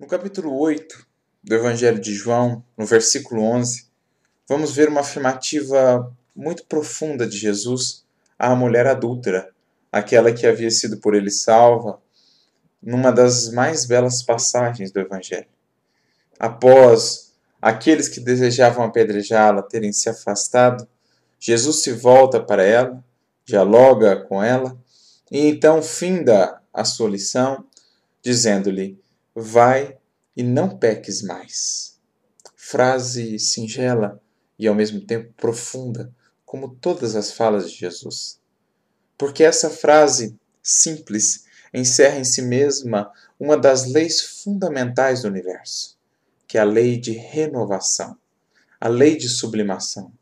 No capítulo 8 do Evangelho de João, no versículo 11, vamos ver uma afirmativa muito profunda de Jesus à mulher adúltera, aquela que havia sido por ele salva, numa das mais belas passagens do Evangelho. Após aqueles que desejavam apedrejá-la terem se afastado, Jesus se volta para ela, dialoga com ela e então finda a sua lição, dizendo-lhe: Vai e não peques mais. Frase singela e ao mesmo tempo profunda, como todas as falas de Jesus. Porque essa frase simples encerra em si mesma uma das leis fundamentais do universo, que é a lei de renovação, a lei de sublimação,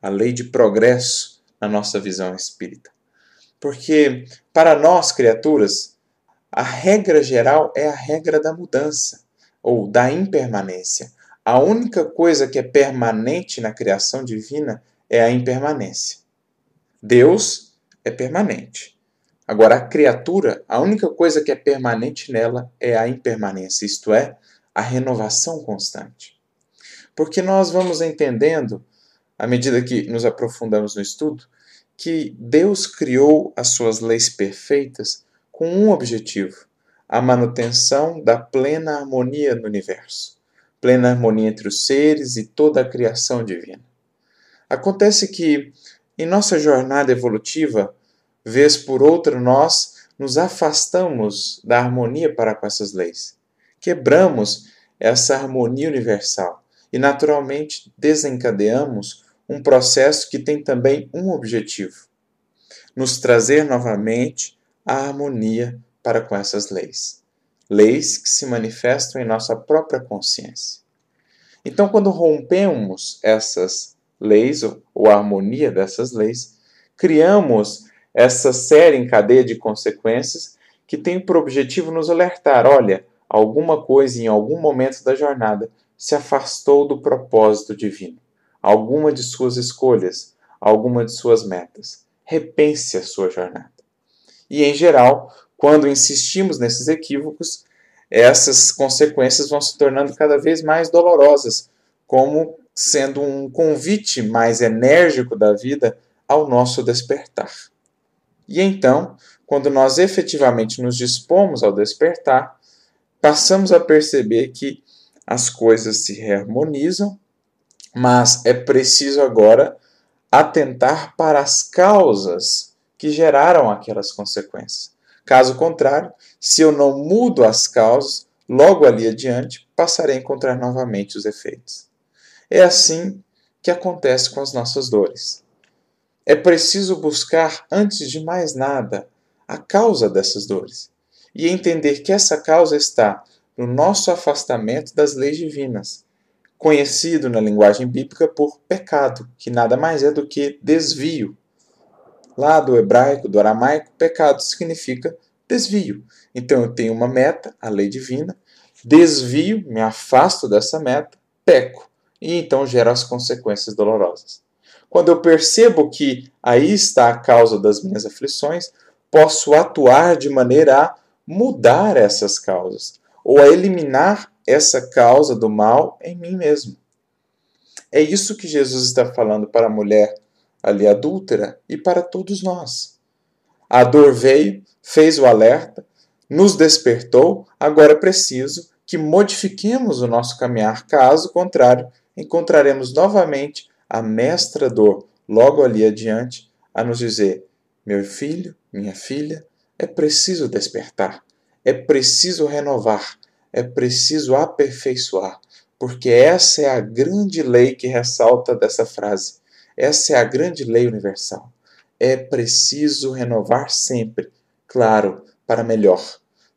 a lei de progresso na nossa visão espírita. Porque para nós, criaturas, a regra geral é a regra da mudança ou da impermanência. A única coisa que é permanente na criação divina é a impermanência. Deus é permanente. Agora, a criatura, a única coisa que é permanente nela é a impermanência, isto é, a renovação constante. Porque nós vamos entendendo, à medida que nos aprofundamos no estudo, que Deus criou as suas leis perfeitas com um objetivo: a manutenção da plena harmonia no universo, plena harmonia entre os seres e toda a criação divina. Acontece que, em nossa jornada evolutiva, vez por outra nós nos afastamos da harmonia para com essas leis. Quebramos essa harmonia universal e, naturalmente, desencadeamos um processo que tem também um objetivo: nos trazer novamente a harmonia para com essas leis. Leis que se manifestam em nossa própria consciência. Então, quando rompemos essas leis, ou a harmonia dessas leis, criamos essa série em cadeia de consequências que tem por objetivo nos alertar: olha, alguma coisa em algum momento da jornada se afastou do propósito divino, alguma de suas escolhas, alguma de suas metas. Repense a sua jornada. E, em geral, quando insistimos nesses equívocos, essas consequências vão se tornando cada vez mais dolorosas, como sendo um convite mais enérgico da vida ao nosso despertar. E então, quando nós efetivamente nos dispomos ao despertar, passamos a perceber que as coisas se reharmonizam, mas é preciso agora atentar para as causas que geraram aquelas consequências. Caso contrário, se eu não mudo as causas, logo ali adiante passarei a encontrar novamente os efeitos. É assim que acontece com as nossas dores. É preciso buscar, antes de mais nada, a causa dessas dores e entender que essa causa está no nosso afastamento das leis divinas, conhecido na linguagem bíblica por pecado, que nada mais é do que desvio Lá do hebraico, do aramaico, pecado significa desvio. Então eu tenho uma meta, a lei divina, desvio, me afasto dessa meta, peco. E então gero as consequências dolorosas. Quando eu percebo que aí está a causa das minhas aflições, posso atuar de maneira a mudar essas causas, ou a eliminar essa causa do mal em mim mesmo. É isso que Jesus está falando para a mulher ali adúltera e para todos nós. A dor veio, fez o alerta, nos despertou, agora é preciso que modifiquemos o nosso caminhar, caso contrário, encontraremos novamente a mestra dor logo ali adiante a nos dizer: meu filho, minha filha, é preciso despertar, é preciso renovar, é preciso aperfeiçoar, porque essa é a grande lei que ressalta dessa frase. Essa é a grande lei universal. É preciso renovar sempre, claro, para melhor,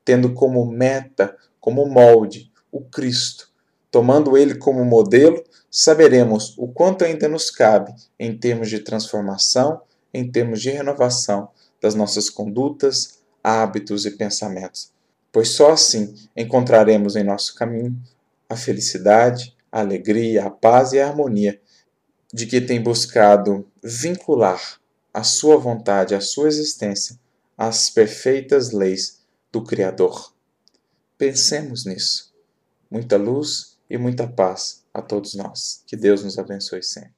tendo como meta, como molde, o Cristo. Tomando ele como modelo, saberemos o quanto ainda nos cabe em termos de transformação, em termos de renovação das nossas condutas, hábitos e pensamentos. Pois só assim encontraremos em nosso caminho a felicidade, a alegria, a paz e a harmonia de que tem buscado vincular a sua vontade, a sua existência às perfeitas leis do Criador. Pensemos nisso. muita luz e muita paz a todos nós. Que Deus nos abençoe sempre.